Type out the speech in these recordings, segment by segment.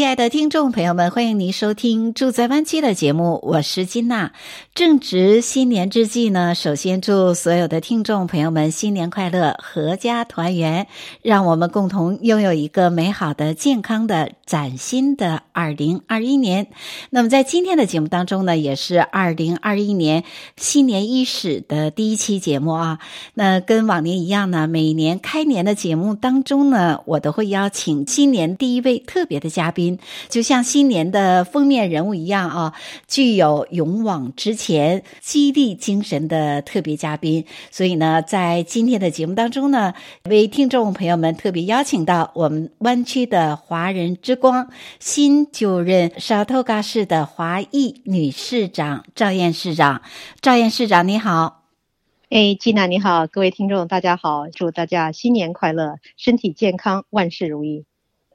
亲爱的听众朋友们，欢迎您收听《住在湾区》的节目，我是金娜。正值新年之际呢，首先祝所有的听众朋友们新年快乐，阖家团圆，让我们共同拥有一个美好的、健康的、崭新的二零二一年。那么在今天的节目当中呢，也是二零二一年新年伊始的第一期节目啊。那跟往年一样呢，每年开年的节目当中呢，我都会邀请新年第一位特别的嘉宾。就像新年的封面人物一样啊，具有勇往直前、激励精神的特别嘉宾。所以呢，在今天的节目当中呢，为听众朋友们特别邀请到我们湾区的华人之光、新就任沙头嘎市的华裔女市长赵燕市长。赵燕市长，你好。哎，吉娜，你好，各位听众，大家好，祝大家新年快乐，身体健康，万事如意。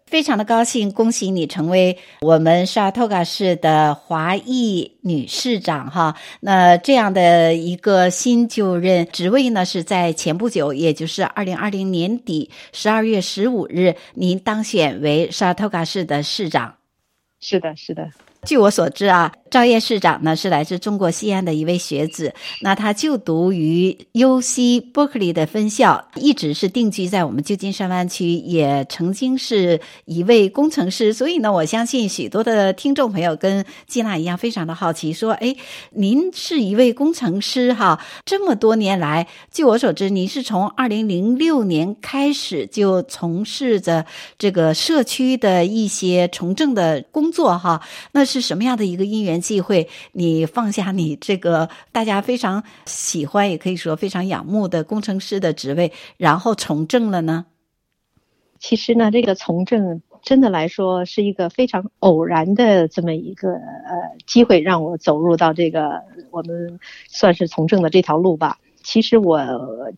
非常的高兴，恭喜你成为我们沙托卡市的华裔女市长哈。那这样的一个新就任职位呢，是在前不久，也就是二零二零年底十二月十五日，您当选为沙托卡市的市长。是的，是的。据我所知啊，赵烨市长呢是来自中国西安的一位学子，那他就读于 UC Berkeley 的分校，一直是定居在我们旧金山湾区，也曾经是一位工程师。所以呢，我相信许多的听众朋友跟吉娜一样，非常的好奇，说：“哎，您是一位工程师哈？这么多年来，据我所知，您是从二零零六年开始就从事着这个社区的一些从政的工作哈？那。”是什么样的一个因缘机会，你放下你这个大家非常喜欢，也可以说非常仰慕的工程师的职位，然后从政了呢？其实呢，这个从政真的来说是一个非常偶然的这么一个呃机会，让我走入到这个我们算是从政的这条路吧。其实我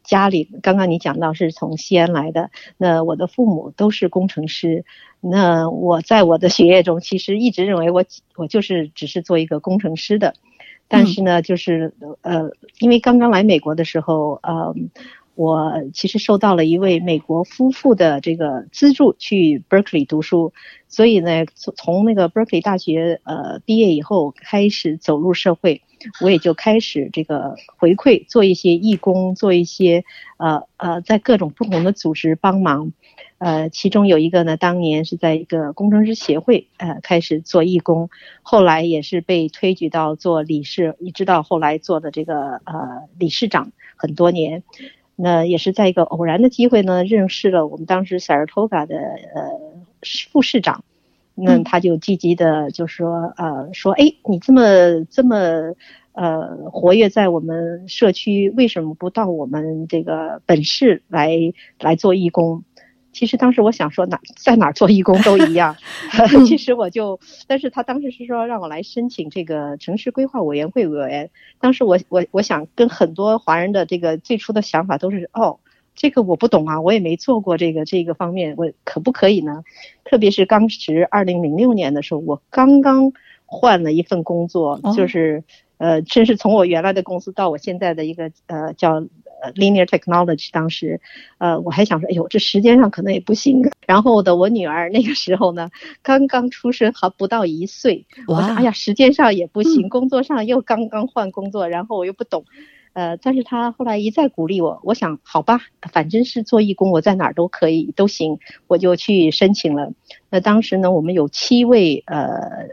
家里刚刚你讲到是从西安来的，那我的父母都是工程师。那我在我的学业中，其实一直认为我我就是只是做一个工程师的。但是呢，就是呃，因为刚刚来美国的时候，呃，我其实受到了一位美国夫妇的这个资助去 Berkeley 读书，所以呢，从从那个 Berkeley 大学呃毕业以后开始走入社会。我也就开始这个回馈，做一些义工，做一些呃呃，在各种不同的组织帮忙。呃，其中有一个呢，当年是在一个工程师协会呃开始做义工，后来也是被推举到做理事，一直到后来做的这个呃理事长很多年。那也是在一个偶然的机会呢，认识了我们当时 Saratoga 的呃副市长。那他就积极的就说，呃，说，哎，你这么这么，呃，活跃在我们社区，为什么不到我们这个本市来来做义工？其实当时我想说，哪在哪儿做义工都一样。其实我就，但是他当时是说让我来申请这个城市规划委员会委员。当时我我我想跟很多华人的这个最初的想法都是，哦。这个我不懂啊，我也没做过这个这个方面，我可不可以呢？特别是当时二零零六年的时候，我刚刚换了一份工作，哦、就是呃，真是从我原来的公司到我现在的一个呃叫呃 Linear Technology，当时呃我还想说，哎呦，这时间上可能也不行。然后的我女儿那个时候呢，刚刚出生还不到一岁，我说哎呀，时间上也不行，工作上又刚刚换工作，然后我又不懂。呃，但是他后来一再鼓励我，我想好吧，反正是做义工，我在哪儿都可以都行，我就去申请了。那当时呢，我们有七位呃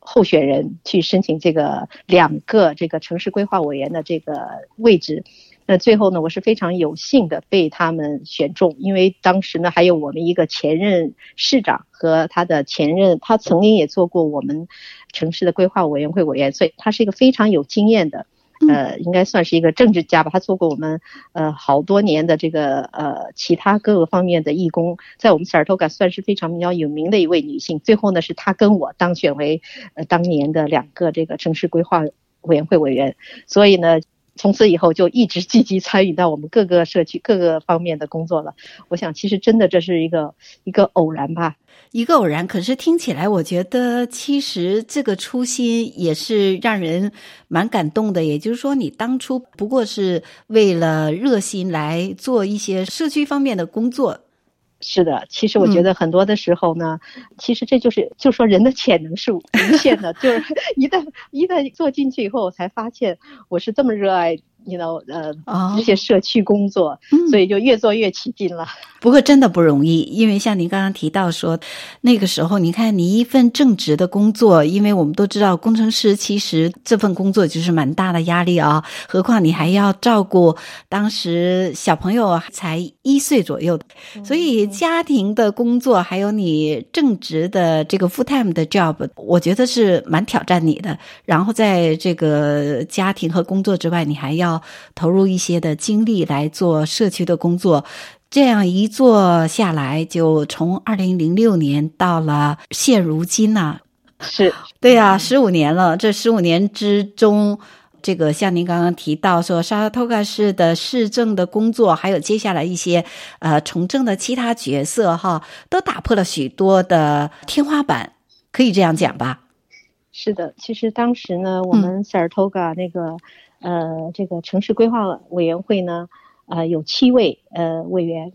候选人去申请这个两个这个城市规划委员的这个位置。那最后呢，我是非常有幸的被他们选中，因为当时呢还有我们一个前任市长和他的前任，他曾经也做过我们城市的规划委员会委员，所以他是一个非常有经验的。呃，应该算是一个政治家吧。他做过我们呃好多年的这个呃其他各个方面的义工，在我们萨尔托卡算是非常比较有名的一位女性。最后呢，是她跟我当选为呃当年的两个这个城市规划委员会委员，所以呢。从此以后就一直积极参与到我们各个社区各个方面的工作了。我想，其实真的这是一个一个偶然吧，一个偶然。可是听起来，我觉得其实这个初心也是让人蛮感动的。也就是说，你当初不过是为了热心来做一些社区方面的工作。是的，其实我觉得很多的时候呢，嗯、其实这就是就说人的潜能是无限的，就是一旦一旦做进去以后，我才发现我是这么热爱。你 you know 呃，这些社区工作，所以就越做越起劲了。不过真的不容易，因为像您刚刚提到说，那个时候你看你一份正职的工作，因为我们都知道工程师其实这份工作就是蛮大的压力啊，何况你还要照顾当时小朋友才一岁左右，所以家庭的工作还有你正职的这个 full time 的 job，我觉得是蛮挑战你的。然后在这个家庭和工作之外，你还要。投入一些的精力来做社区的工作，这样一做下来，就从二零零六年到了现如今呢、啊，是对呀、啊，十五年了。这十五年之中，这个像您刚刚提到说，沙拉托卡市的市政的工作，还有接下来一些呃从政的其他角色哈，都打破了许多的天花板，可以这样讲吧？是的，其实当时呢，我们萨尔托卡那个。嗯呃，这个城市规划委员会呢，呃，有七位呃委员，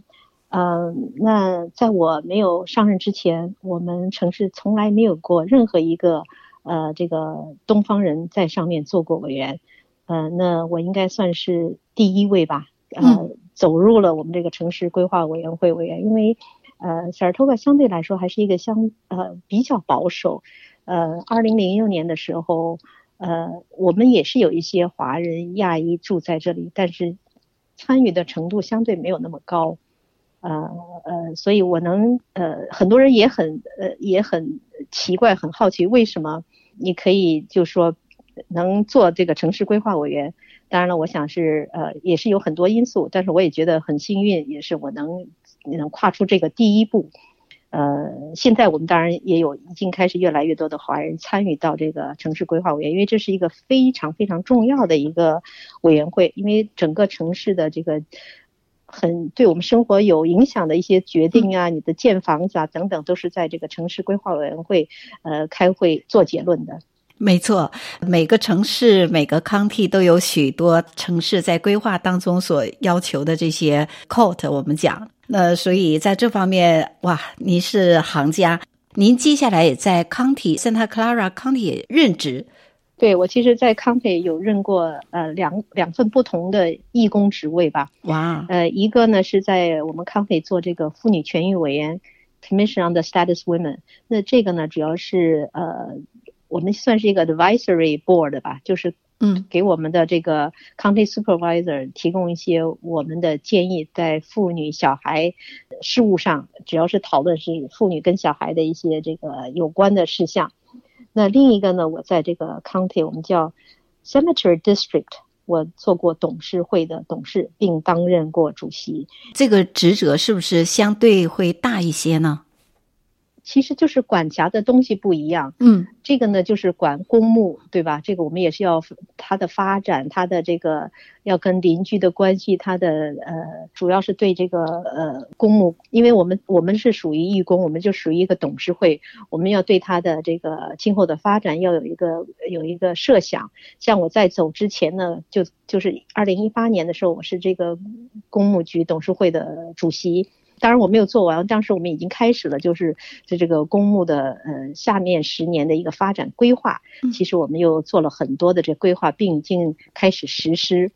呃，那在我没有上任之前，我们城市从来没有过任何一个呃这个东方人在上面做过委员，呃，那我应该算是第一位吧，呃，走入了我们这个城市规划委员会委员，因为呃，小尔托巴相对来说还是一个相呃比较保守，呃，二零零六年的时候。呃，我们也是有一些华人亚裔住在这里，但是参与的程度相对没有那么高，呃呃，所以我能呃，很多人也很呃也很奇怪，很好奇为什么你可以就说能做这个城市规划委员？当然了，我想是呃也是有很多因素，但是我也觉得很幸运，也是我能能跨出这个第一步。呃，现在我们当然也有，已经开始越来越多的华人参与到这个城市规划委员，因为这是一个非常非常重要的一个委员会，因为整个城市的这个很对我们生活有影响的一些决定啊，你的建房子啊等等，都是在这个城市规划委员会呃开会做结论的。没错，每个城市每个 county 都有许多城市在规划当中所要求的这些 code，我们讲。那所以在这方面，哇，您是行家。您接下来也在 County Santa Clara County 任职。对，我其实，在 County 有任过呃两两份不同的义工职位吧。哇。呃，一个呢是在我们 County 做这个妇女权益委员 Commission on the Status Women。那这个呢，主要是呃，我们算是一个 Advisory Board 吧，就是。嗯，给我们的这个 county supervisor 提供一些我们的建议，在妇女小孩事务上，只要是讨论是妇女跟小孩的一些这个有关的事项。那另一个呢，我在这个 county 我们叫 cemetery district，我做过董事会的董事，并担任过主席。这个职责是不是相对会大一些呢？其实就是管辖的东西不一样，嗯，这个呢就是管公墓，对吧？这个我们也是要它的发展，它的这个要跟邻居的关系，它的呃，主要是对这个呃公墓，因为我们我们是属于义工，我们就属于一个董事会，我们要对它的这个今后的发展要有一个有一个设想。像我在走之前呢，就就是二零一八年的时候，我是这个公墓局董事会的主席。当然我没有做完，当时我们已经开始了，就是这这个公墓的呃下面十年的一个发展规划。其实我们又做了很多的这规划，并已经开始实施。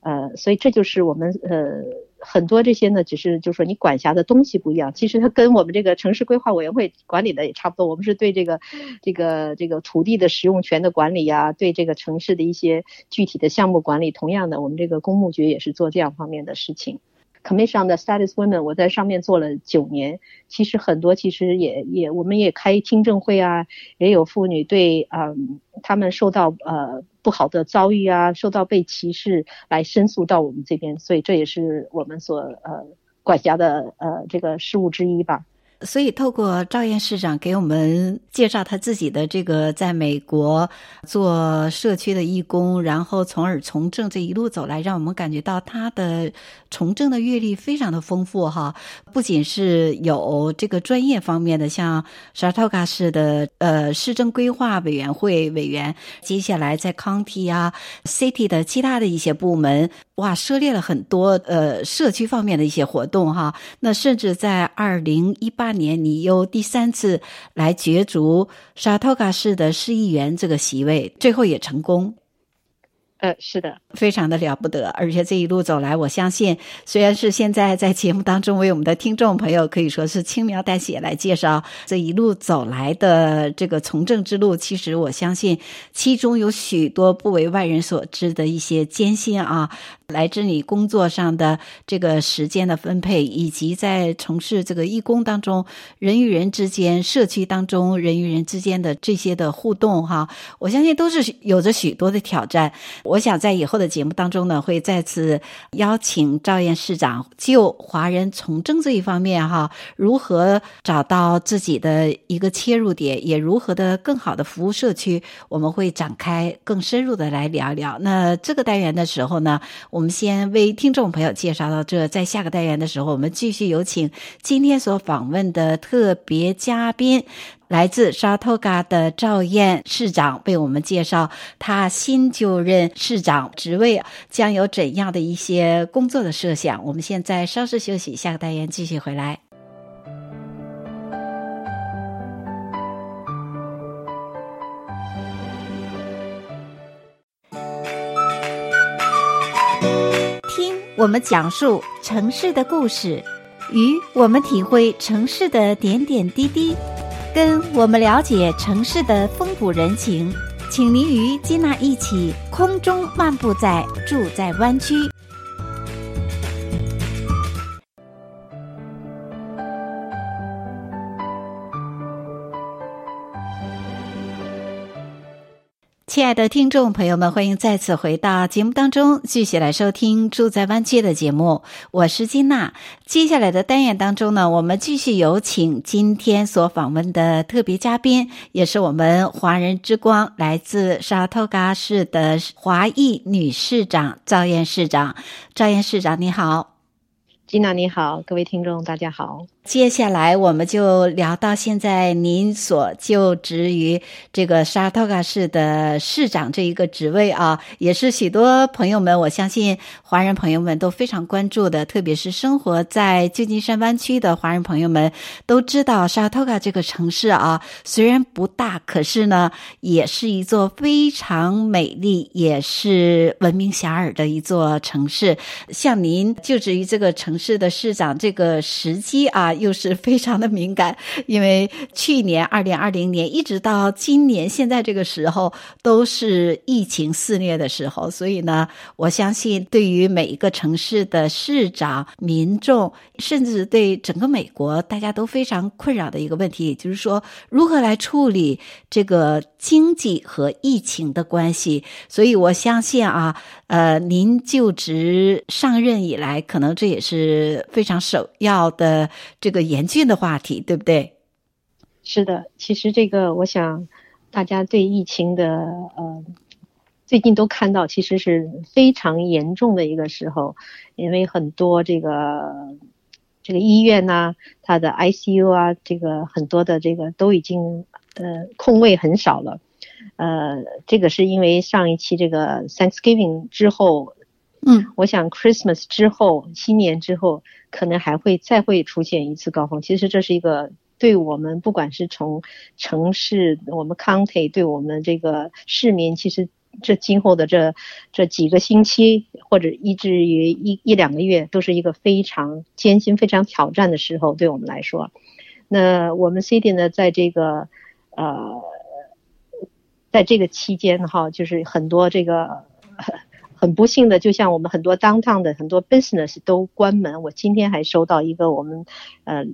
呃，所以这就是我们呃很多这些呢，只是就是说你管辖的东西不一样，其实它跟我们这个城市规划委员会管理的也差不多。我们是对这个这个这个土地的使用权的管理呀，对这个城市的一些具体的项目管理，同样的，我们这个公墓局也是做这样方面的事情。Commission 的 Status Women，我在上面做了九年。其实很多，其实也也，我们也开听证会啊，也有妇女对，嗯，他们受到呃不好的遭遇啊，受到被歧视来申诉到我们这边，所以这也是我们所呃管辖的呃这个事务之一吧。所以，透过赵燕市长给我们介绍他自己的这个在美国做社区的义工，然后从而从政这一路走来，让我们感觉到他的从政的阅历非常的丰富哈。不仅是有这个专业方面的，像沙托嘎市的呃市政规划委员会委员，接下来在 county 啊 city 的其他的一些部门，哇，涉猎了很多呃社区方面的一些活动哈。那甚至在二零一八。年，你又第三次来角逐沙托嘎市的市议员这个席位，最后也成功。呃，是的，非常的了不得。而且这一路走来，我相信，虽然是现在在节目当中为我们的听众朋友可以说是轻描淡写来介绍这一路走来的这个从政之路，其实我相信其中有许多不为外人所知的一些艰辛啊。来自你工作上的这个时间的分配，以及在从事这个义工当中，人与人之间、社区当中人与人之间的这些的互动，哈，我相信都是有着许多的挑战。我想在以后的节目当中呢，会再次邀请赵燕市长就华人从政这一方面，哈，如何找到自己的一个切入点，也如何的更好的服务社区，我们会展开更深入的来聊聊。那这个单元的时候呢，我。我们先为听众朋友介绍到这，在下个单元的时候，我们继续有请今天所访问的特别嘉宾，来自沙托嘎的赵燕市长，为我们介绍他新就任市长职位将有怎样的一些工作的设想。我们现在稍事休息，下个单元继续回来。听我们讲述城市的故事，与我们体会城市的点点滴滴，跟我们了解城市的风土人情，请您与金娜一起空中漫步在住在湾区。亲爱的听众朋友们，欢迎再次回到节目当中，继续来收听《住在湾区》的节目。我是金娜。接下来的单元当中呢，我们继续有请今天所访问的特别嘉宾，也是我们华人之光，来自沙托嘎市的华裔女市长赵燕市长。赵燕市长，你好。金娜，你好，各位听众，大家好。接下来我们就聊到现在，您所就职于这个沙托嘎市的市长这一个职位啊，也是许多朋友们，我相信华人朋友们都非常关注的，特别是生活在旧金山湾区的华人朋友们都知道，沙托嘎这个城市啊，虽然不大，可是呢，也是一座非常美丽，也是闻名遐迩的一座城市。像您就职于这个城市的市长这个时机啊。又是非常的敏感，因为去年二零二零年一直到今年现在这个时候都是疫情肆虐的时候，所以呢，我相信对于每一个城市的市长、民众，甚至对整个美国，大家都非常困扰的一个问题，也就是说如何来处理这个经济和疫情的关系。所以我相信啊，呃，您就职上任以来，可能这也是非常首要的。这个严峻的话题，对不对？是的，其实这个，我想大家对疫情的呃，最近都看到，其实是非常严重的一个时候，因为很多这个这个医院呐、它的 ICU 啊，这个很多的这个都已经呃空位很少了，呃，这个是因为上一期这个 Thanksgiving 之后。嗯，我想 Christmas 之后，新年之后，可能还会再会出现一次高峰。其实这是一个对我们，不管是从城市，我们 county，对我们这个市民，其实这今后的这这几个星期，或者以至于一一两个月，都是一个非常艰辛、非常挑战的时候，对我们来说。那我们 City 呢，在这个呃，在这个期间哈，就是很多这个。很不幸的，就像我们很多 downtown 的很多 business 都关门。我今天还收到一个我们呃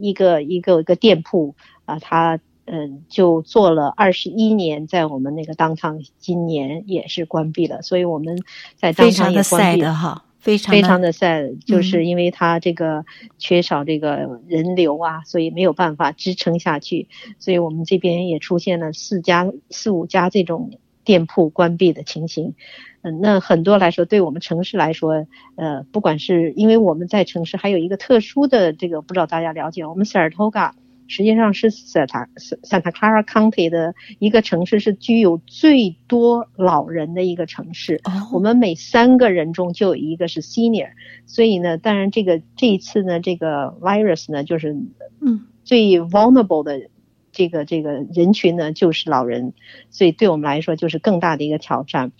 一个一个一个店铺啊，他嗯就做了二十一年，在我们那个 downtown 今年也是关闭了。所以我们在 downtown 也关闭了。非常非常的 sad，就是因为它这个缺少这个人流啊，嗯、所以没有办法支撑下去，所以我们这边也出现了四家四五家这种店铺关闭的情形。嗯，那很多来说，对我们城市来说，呃，不管是因为我们在城市还有一个特殊的这个，不知道大家了解，我们 Saratoga 实际上是 Santa Santa Clara County 的一个城市，是具有最多老人的一个城市。Oh. 我们每三个人中就有一个是 senior，所以呢，当然这个这一次呢，这个 virus 呢，就是嗯，最 vulnerable 的这个这个人群呢，就是老人，所以对我们来说就是更大的一个挑战。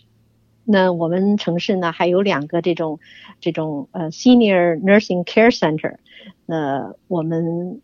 那我们城市呢，还有两个这种这种呃 senior nursing care center，那我们。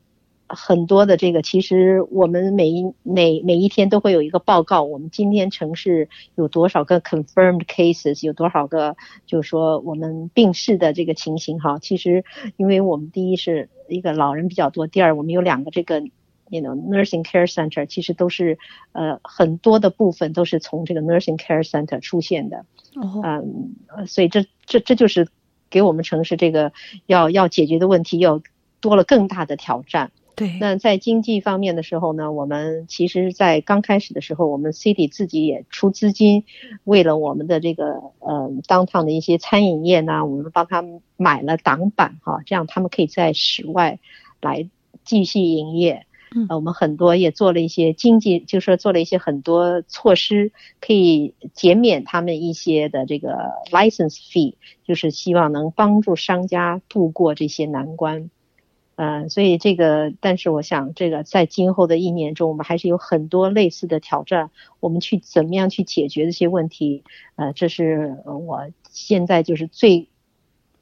很多的这个，其实我们每一每每一天都会有一个报告，我们今天城市有多少个 confirmed cases，有多少个，就是说我们病逝的这个情形哈。其实，因为我们第一是一个老人比较多，第二我们有两个这个，you know nursing care center，其实都是呃很多的部分都是从这个 nursing care center 出现的。嗯、呃，所以这这这就是给我们城市这个要要解决的问题，要多了更大的挑战。对，那在经济方面的时候呢，我们其实，在刚开始的时候，我们 City 自己也出资金，为了我们的这个呃 Downtown 的一些餐饮业呢，我们帮他们买了挡板哈，这样他们可以在室外来继续营业。嗯，我们很多也做了一些经济，就是说做了一些很多措施，可以减免他们一些的这个 license fee，就是希望能帮助商家度过这些难关。呃，所以这个，但是我想，这个在今后的一年中，我们还是有很多类似的挑战，我们去怎么样去解决这些问题？呃，这是我现在就是最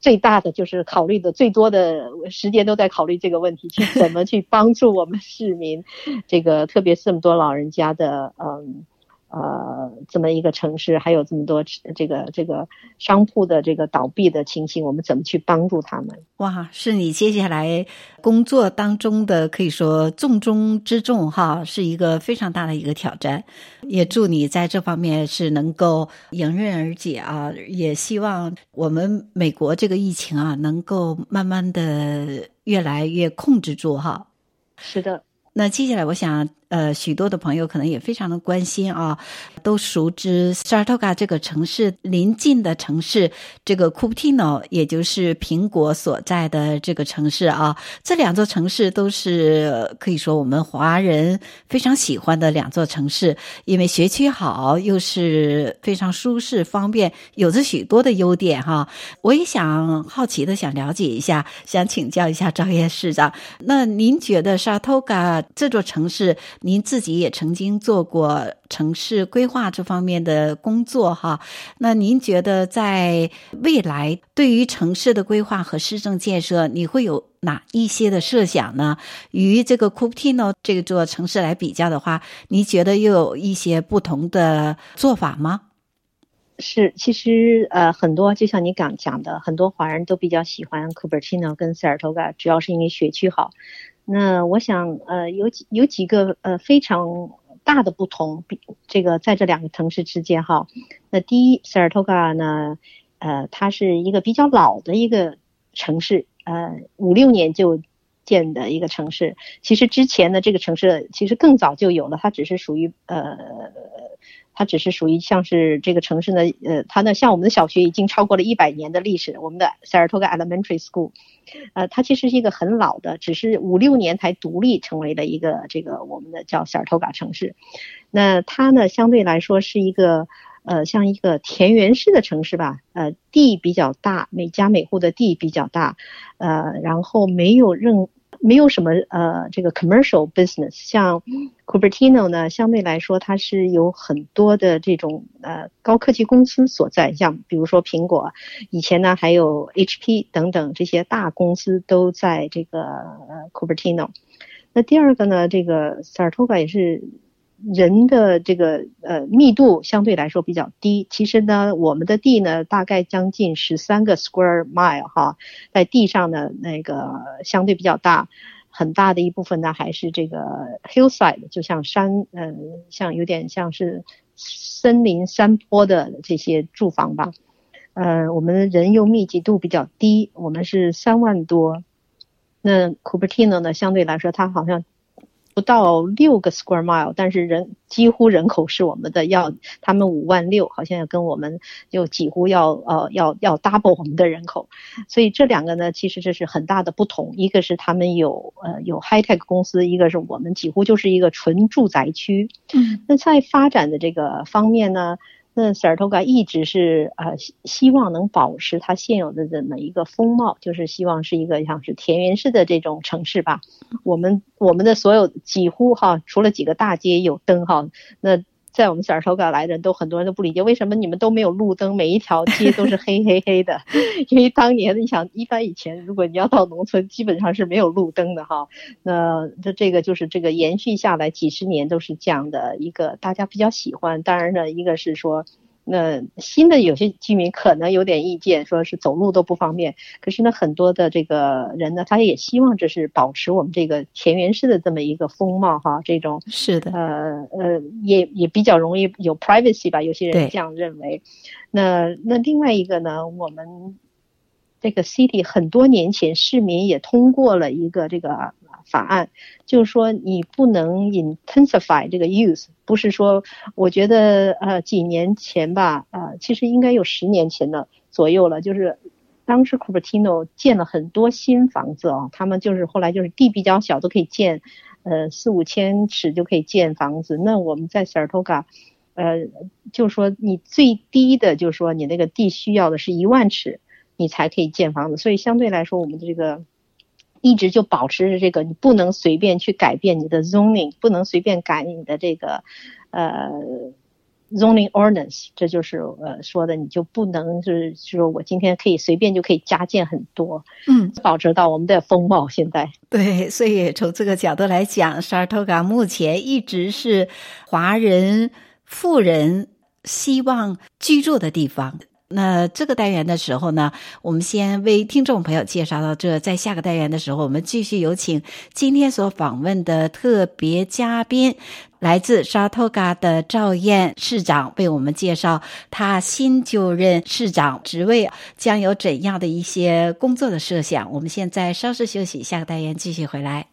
最大的，就是考虑的最多的时间都在考虑这个问题，去怎么去帮助我们市民，这个特别是这么多老人家的，嗯。呃，这么一个城市，还有这么多这个这个商铺的这个倒闭的情形，我们怎么去帮助他们？哇，是你接下来工作当中的可以说重中之重哈，是一个非常大的一个挑战。也祝你在这方面是能够迎刃而解啊！也希望我们美国这个疫情啊，能够慢慢的越来越控制住哈。是的。那接下来，我想。呃，许多的朋友可能也非常的关心啊，都熟知 Saratoga 这个城市邻近的城市，这个 Cupertino，也就是苹果所在的这个城市啊。这两座城市都是可以说我们华人非常喜欢的两座城市，因为学区好，又是非常舒适方便，有着许多的优点哈。我也想好奇的想了解一下，想请教一下赵叶市长，那您觉得 Saratoga 这座城市？您自己也曾经做过城市规划这方面的工作哈，那您觉得在未来对于城市的规划和市政建设，你会有哪一些的设想呢？与这个 Cupertino 这座城市来比较的话，你觉得又有一些不同的做法吗？是，其实呃很多，就像你刚讲的，很多华人都比较喜欢 Cupertino 跟 Saratoga，主要是因为学区好。那我想，呃，有几有几个呃非常大的不同，比这个在这两个城市之间哈。那第一，Saratoga 呢，呃，它是一个比较老的一个城市，呃，五六年就建的一个城市。其实之前的这个城市其实更早就有了，它只是属于呃。它只是属于像是这个城市呢，呃，它呢像我们的小学已经超过了一百年的历史，我们的 Saratoga Elementary School，呃，它其实是一个很老的，只是五六年才独立成为了一个这个我们的叫 Saratoga 城市。那它呢相对来说是一个呃像一个田园式的城市吧，呃，地比较大，每家每户的地比较大，呃，然后没有任。没有什么呃，这个 commercial business，像 Cupertino 呢，相对来说它是有很多的这种呃高科技公司所在，像比如说苹果，以前呢还有 HP 等等这些大公司都在这个呃 Cupertino。那第二个呢，这个 Saratoga 也是。人的这个呃密度相对来说比较低，其实呢，我们的地呢大概将近十三个 square mile 哈，在地上呢那个相对比较大，很大的一部分呢还是这个 hillside，就像山，嗯、像有点像是森林山坡的这些住房吧。呃，我们人又密集度比较低，我们是三万多。那 Cupertino 呢，相对来说，它好像不到六个 square mile，但是人几乎人口是我们的要，他们五万六，好像要跟我们就几乎要呃要要 double 我们的人口，所以这两个呢，其实这是很大的不同，一个是他们有呃有 high tech 公司，一个是我们几乎就是一个纯住宅区。嗯，那在发展的这个方面呢？那萨尔托嘎一直是呃希希望能保持它现有的这么一个风貌，就是希望是一个像是田园式的这种城市吧。我们我们的所有几乎哈，除了几个大街有灯哈，那。在我们这儿头刚来的人都很多人都不理解，为什么你们都没有路灯，每一条街都是黑黑黑的？因为当年你想，一般以前如果你要到农村，基本上是没有路灯的哈。那这这个就是这个延续下来几十年都是这样的一个大家比较喜欢。当然呢，一个是说。那新的有些居民可能有点意见，说是走路都不方便。可是呢，很多的这个人呢，他也希望这是保持我们这个田园式的这么一个风貌哈。这种是的，呃呃，也也比较容易有 privacy 吧，有些人这样认为。那那另外一个呢，我们这个 city 很多年前市民也通过了一个这个。法案就是说，你不能 intensify 这个 use，不是说，我觉得呃几年前吧，呃其实应该有十年前的左右了，就是当时 Cupertino 建了很多新房子哦，他们就是后来就是地比较小都可以建，呃四五千尺就可以建房子。那我们在 Saratoga，呃就是说你最低的就是说你那个地需要的是一万尺，你才可以建房子，所以相对来说我们的这个。一直就保持着这个，你不能随便去改变你的 zoning，不能随便改你的这个，呃，zoning ordinance，这就是呃说的，你就不能就是说我今天可以随便就可以加建很多，嗯，保持到我们的风貌现在。对，所以从这个角度来讲，Saratoga 目前一直是华人富人希望居住的地方。那这个单元的时候呢，我们先为听众朋友介绍到这，在下个单元的时候，我们继续有请今天所访问的特别嘉宾，来自沙托嘎的赵燕市长，为我们介绍他新就任市长职位将有怎样的一些工作的设想。我们现在稍事休息，下个单元继续回来。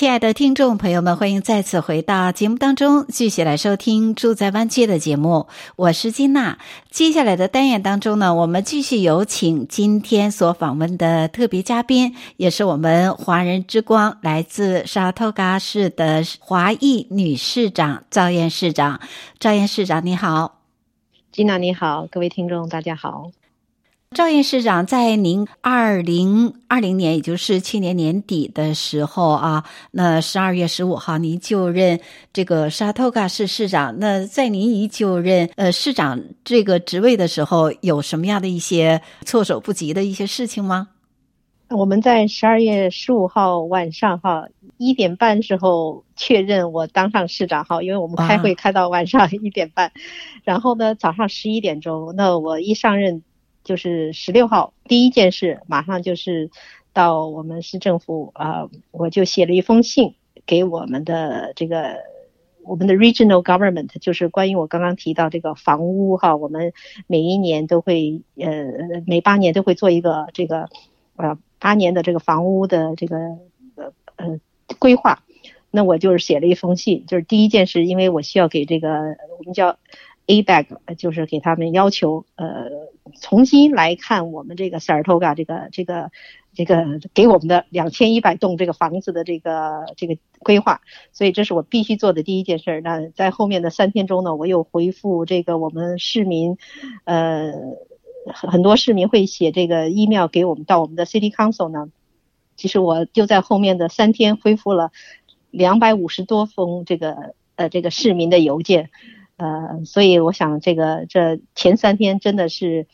亲爱的听众朋友们，欢迎再次回到节目当中，继续来收听《住在湾区》的节目。我是金娜。接下来的单元当中呢，我们继续有请今天所访问的特别嘉宾，也是我们华人之光，来自沙托嘎市的华裔女市长赵燕市长。赵燕市长，你好。金娜，你好，各位听众，大家好。赵燕市长，在您二零二零年，也就是去年年底的时候啊，那十二月十五号，您就任这个沙托嘎市市长。那在您一就任呃市长这个职位的时候，有什么样的一些措手不及的一些事情吗？我们在十二月十五号晚上哈一点半时候确认我当上市长哈，因为我们开会开到晚上一点半，然后呢早上十一点钟，那我一上任。就是十六号，第一件事马上就是到我们市政府啊、呃，我就写了一封信给我们的这个我们的 regional government，就是关于我刚刚提到这个房屋哈，我们每一年都会呃每八年都会做一个这个呃八年的这个房屋的这个呃呃规划，那我就是写了一封信，就是第一件事，因为我需要给这个我们叫。ABAG 就是给他们要求，呃，重新来看我们这个 Saratoga 这个这个这个给我们的两千一百栋这个房子的这个这个规划，所以这是我必须做的第一件事。那在后面的三天中呢，我又回复这个我们市民，呃，很多市民会写这个 email 给我们到我们的 City Council 呢，其实我就在后面的三天恢复了两百五十多封这个。呃这个市民的邮件，呃，所以我想这个这前三天真的是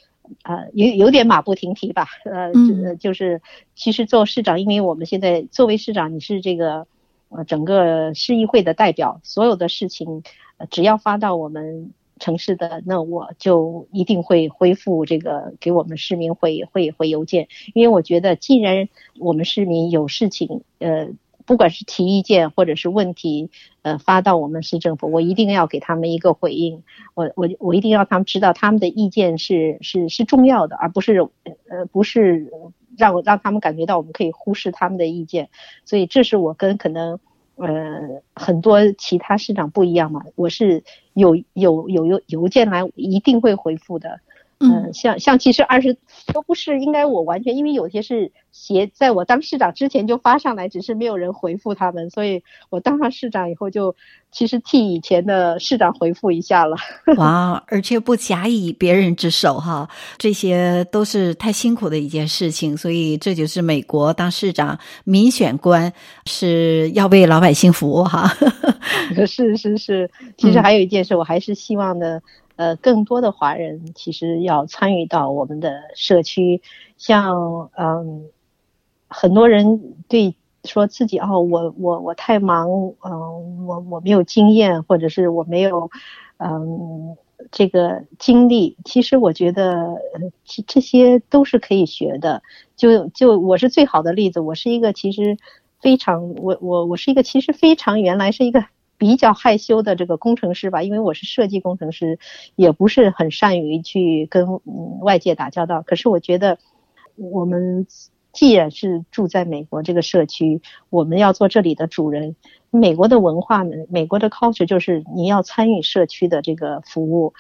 呃有有点马不停蹄吧，呃，嗯、就是其实做市长，因为我们现在作为市长，你是这个呃整个市议会的代表，所有的事情只要发到我们。城市的，那我就一定会恢复这个给我们市民回回回邮件，因为我觉得既然我们市民有事情，呃，不管是提意见或者是问题，呃，发到我们市政府，我一定要给他们一个回应，我我我一定要他们知道他们的意见是是是重要的，而不是呃不是让让他们感觉到我们可以忽视他们的意见，所以这是我跟可能。呃，很多其他市长不一样嘛，我是有有有邮邮件来，一定会回复的。嗯、呃，像像其实二十都不是应该我完全，因为有些是写在我当市长之前就发上来，只是没有人回复他们，所以我当上市长以后就其实替以前的市长回复一下了。哇，而且不假以别人之手哈，这些都是太辛苦的一件事情，所以这就是美国当市长民选官是要为老百姓服务哈。是是是，其实还有一件事，我还是希望的。呃，更多的华人其实要参与到我们的社区，像嗯，很多人对说自己哦，我我我太忙，嗯，我我没有经验，或者是我没有嗯这个经历。其实我觉得这这些都是可以学的。就就我是最好的例子，我是一个其实非常我我我是一个其实非常原来是一个。比较害羞的这个工程师吧，因为我是设计工程师，也不是很善于去跟外界打交道。可是我觉得，我们既然是住在美国这个社区，我们要做这里的主人。美国的文化呢，美国的 culture 就是你要参与社区的这个服务。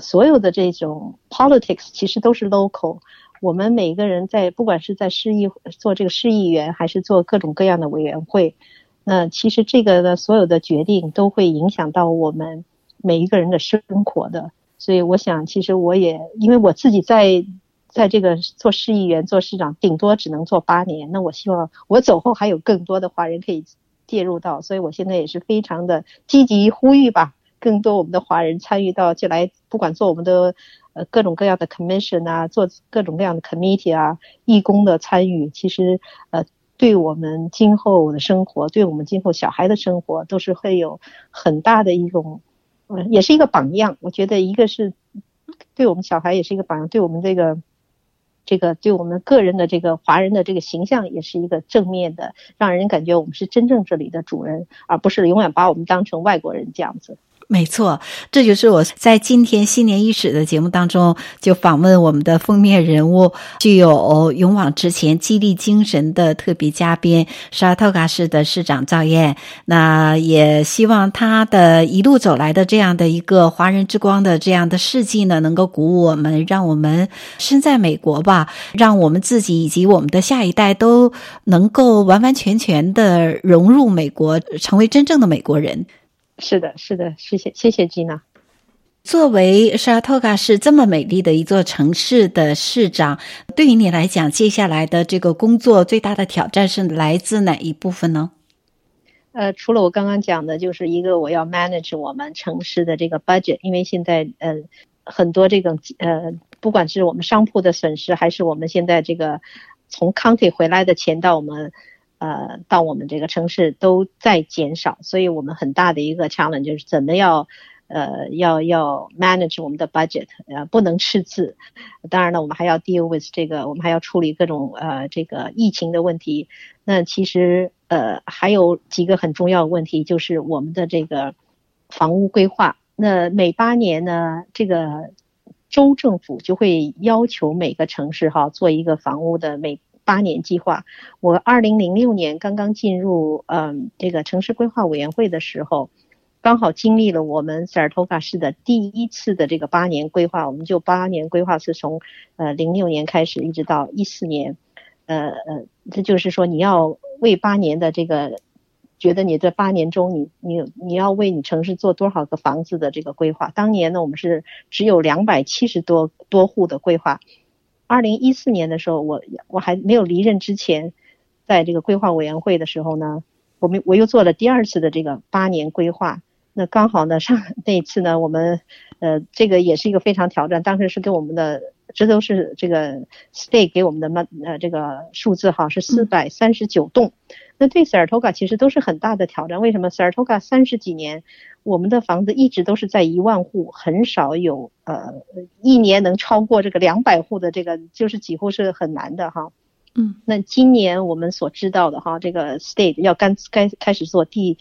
所有的这种 politics 其实都是 local。我们每个人在，不管是在市议做这个市议员，还是做各种各样的委员会。那其实这个的所有的决定都会影响到我们每一个人的生活的，所以我想，其实我也因为我自己在在这个做市议员、做市长，顶多只能做八年。那我希望我走后还有更多的华人可以介入到，所以我现在也是非常的积极呼吁吧，更多我们的华人参与到就来，不管做我们的呃各种各样的 commission 啊，做各种各样的 committee 啊，义工的参与，其实呃。对我们今后的生活，对我们今后小孩的生活，都是会有很大的一种，嗯，也是一个榜样。我觉得一个是对我们小孩也是一个榜样，对我们这个这个对我们个人的这个华人的这个形象也是一个正面的，让人感觉我们是真正这里的主人，而不是永远把我们当成外国人这样子。没错，这就是我在今天新年伊始的节目当中就访问我们的封面人物，具有勇往直前、激励精神的特别嘉宾沙拉托卡市的市长赵燕。那也希望他的一路走来的这样的一个华人之光的这样的事迹呢，能够鼓舞我们，让我们身在美国吧，让我们自己以及我们的下一代都能够完完全全的融入美国，成为真正的美国人。是的，是的，谢谢，谢谢吉娜。作为沙拉托卡市这么美丽的一座城市的市长，对于你来讲，接下来的这个工作最大的挑战是来自哪一部分呢？呃，除了我刚刚讲的，就是一个我要 manage 我们城市的这个 budget，因为现在呃很多这种呃，不管是我们商铺的损失，还是我们现在这个从 county 回来的钱到我们。呃，到我们这个城市都在减少，所以我们很大的一个 challenge 就是怎么要呃要要 manage 我们的 budget，呃不能赤字。当然了，我们还要 deal with 这个，我们还要处理各种呃这个疫情的问题。那其实呃还有几个很重要的问题，就是我们的这个房屋规划。那每八年呢，这个州政府就会要求每个城市哈做一个房屋的每。八年计划，我二零零六年刚刚进入嗯这个城市规划委员会的时候，刚好经历了我们萨尔托卡市的第一次的这个八年规划。我们就八年规划是从呃零六年开始，一直到一四年，呃呃，这就是说你要为八年的这个，觉得你这八年中你你你要为你城市做多少个房子的这个规划。当年呢，我们是只有两百七十多多户的规划。二零一四年的时候，我我还没有离任之前，在这个规划委员会的时候呢，我们我又做了第二次的这个八年规划。那刚好呢，上 那一次呢，我们呃这个也是一个非常挑战，当时是给我们的，这都是这个 state 给我们的嘛呃这个数字哈是四百三十九栋。嗯那对萨尔托卡其实都是很大的挑战。为什么萨尔托卡三十几年，我们的房子一直都是在一万户，很少有呃一年能超过这个两百户的这个，就是几乎是很难的哈。嗯，那今年我们所知道的哈，这个 state 要干该开始做第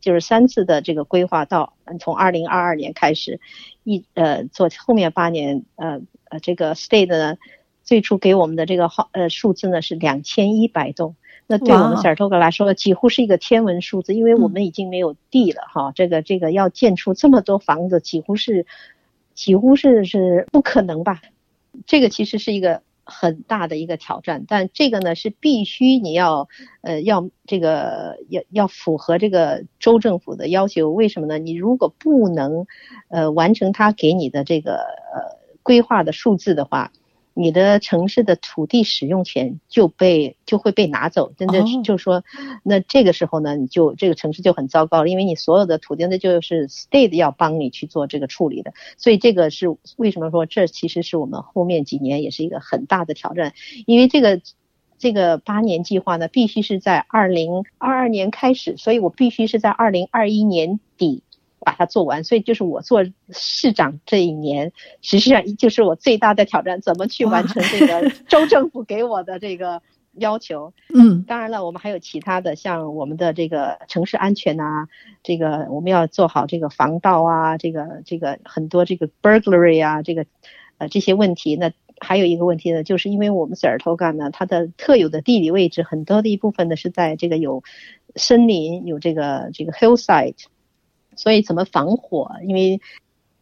就是三次的这个规划，到从二零二二年开始一呃做后面八年呃呃这个 state 呢最初给我们的这个号呃数字呢是两千一百栋。那对我们萨尔托卡来说，几乎是一个天文数字，因为我们已经没有地了哈。这个这个要建出这么多房子，几乎是几乎是是不可能吧？这个其实是一个很大的一个挑战，但这个呢是必须你要呃要这个要要符合这个州政府的要求。为什么呢？你如果不能呃完成他给你的这个呃规划的数字的话。你的城市的土地使用权就被就会被拿走，真的就是说，那这个时候呢，你就这个城市就很糟糕了，因为你所有的土地那就是 state 要帮你去做这个处理的，所以这个是为什么说这其实是我们后面几年也是一个很大的挑战，因为这个这个八年计划呢，必须是在二零二二年开始，所以我必须是在二零二一年底。把它做完，所以就是我做市长这一年，实际上就是我最大的挑战，怎么去完成这个州政府给我的这个要求。嗯，当然了，我们还有其他的，像我们的这个城市安全啊，这个我们要做好这个防盗啊，这个这个很多这个 burglary 啊，这个呃这些问题。那还有一个问题呢，就是因为我们塞尔托卡呢，它的特有的地理位置，很多的一部分呢是在这个有森林，有这个这个 hillside。所以怎么防火？因为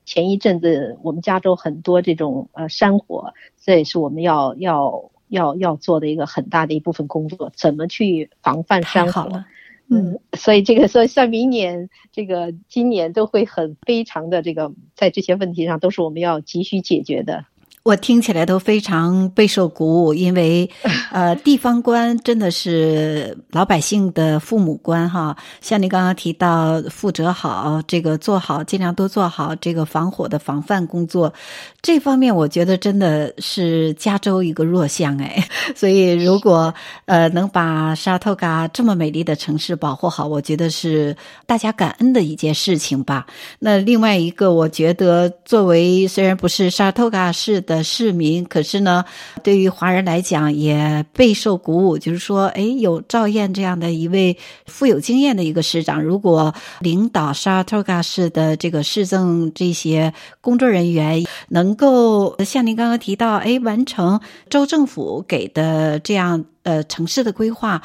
前一阵子我们加州很多这种呃山火，这也是我们要要要要做的一个很大的一部分工作。怎么去防范山火？嗯，所以这个所以像明年这个今年都会很非常的这个在这些问题上都是我们要急需解决的。我听起来都非常备受鼓舞，因为，呃，地方官真的是老百姓的父母官哈。像你刚刚提到，负责好这个，做好尽量多做好这个防火的防范工作，这方面我觉得真的是加州一个弱项哎。所以，如果呃能把沙托嘎这么美丽的城市保护好，我觉得是大家感恩的一件事情吧。那另外一个，我觉得作为虽然不是沙托嘎市的市民，可是呢，对于华人来讲也备受鼓舞。就是说，哎，有赵燕这样的一位富有经验的一个市长，如果领导沙托嘎市的这个市政这些工作人员，能够像您刚刚提到，哎，完成州政府给的这样呃城市的规划。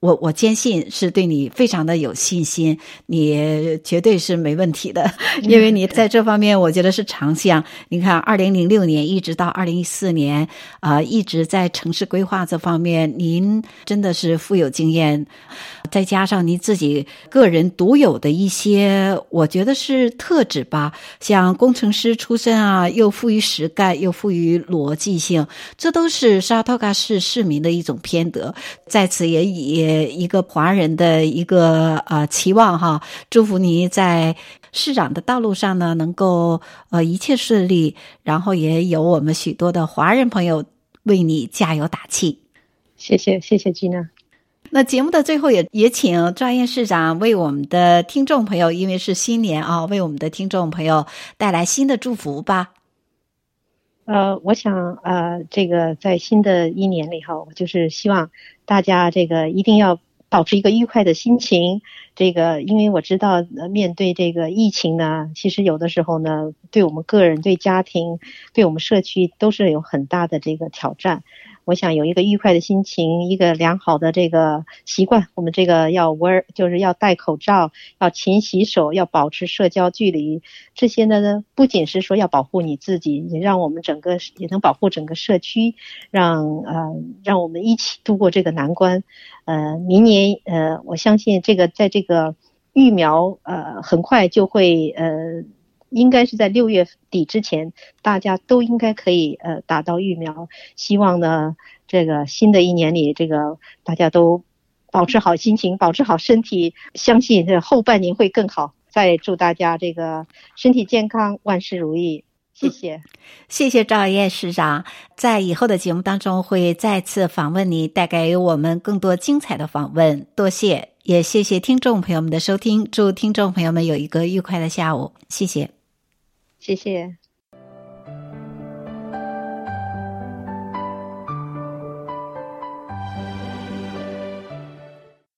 我我坚信是对你非常的有信心，你绝对是没问题的，因为你在这方面我觉得是长项。你看，二零零六年一直到二零一四年，啊、呃，一直在城市规划这方面，您真的是富有经验，再加上您自己个人独有的一些，我觉得是特质吧，像工程师出身啊，又富于实干，又富于逻辑性，这都是沙托嘎市市民的一种偏得。在此也以。一个华人的一个呃期望哈，祝福你在市长的道路上呢，能够呃一切顺利，然后也有我们许多的华人朋友为你加油打气。谢谢谢谢吉娜。那节目的最后也也请赵燕市长为我们的听众朋友，因为是新年啊，为我们的听众朋友带来新的祝福吧。呃，我想呃，这个在新的一年里哈，我就是希望大家这个一定要保持一个愉快的心情。这个，因为我知道面对这个疫情呢，其实有的时候呢，对我们个人、对家庭、对我们社区都是有很大的这个挑战。我想有一个愉快的心情，一个良好的这个习惯。我们这个要 wear，就是要戴口罩，要勤洗手，要保持社交距离。这些呢，不仅是说要保护你自己，也让我们整个也能保护整个社区，让呃让我们一起度过这个难关。呃，明年呃，我相信这个在这个疫苗呃很快就会呃。应该是在六月底之前，大家都应该可以呃打到疫苗。希望呢，这个新的一年里，这个大家都保持好心情，保持好身体，相信这后半年会更好。再祝大家这个身体健康，万事如意。谢谢，嗯、谢谢赵燕市长，在以后的节目当中会再次访问你，带给我们更多精彩的访问。多谢，也谢谢听众朋友们的收听，祝听众朋友们有一个愉快的下午。谢谢，谢谢。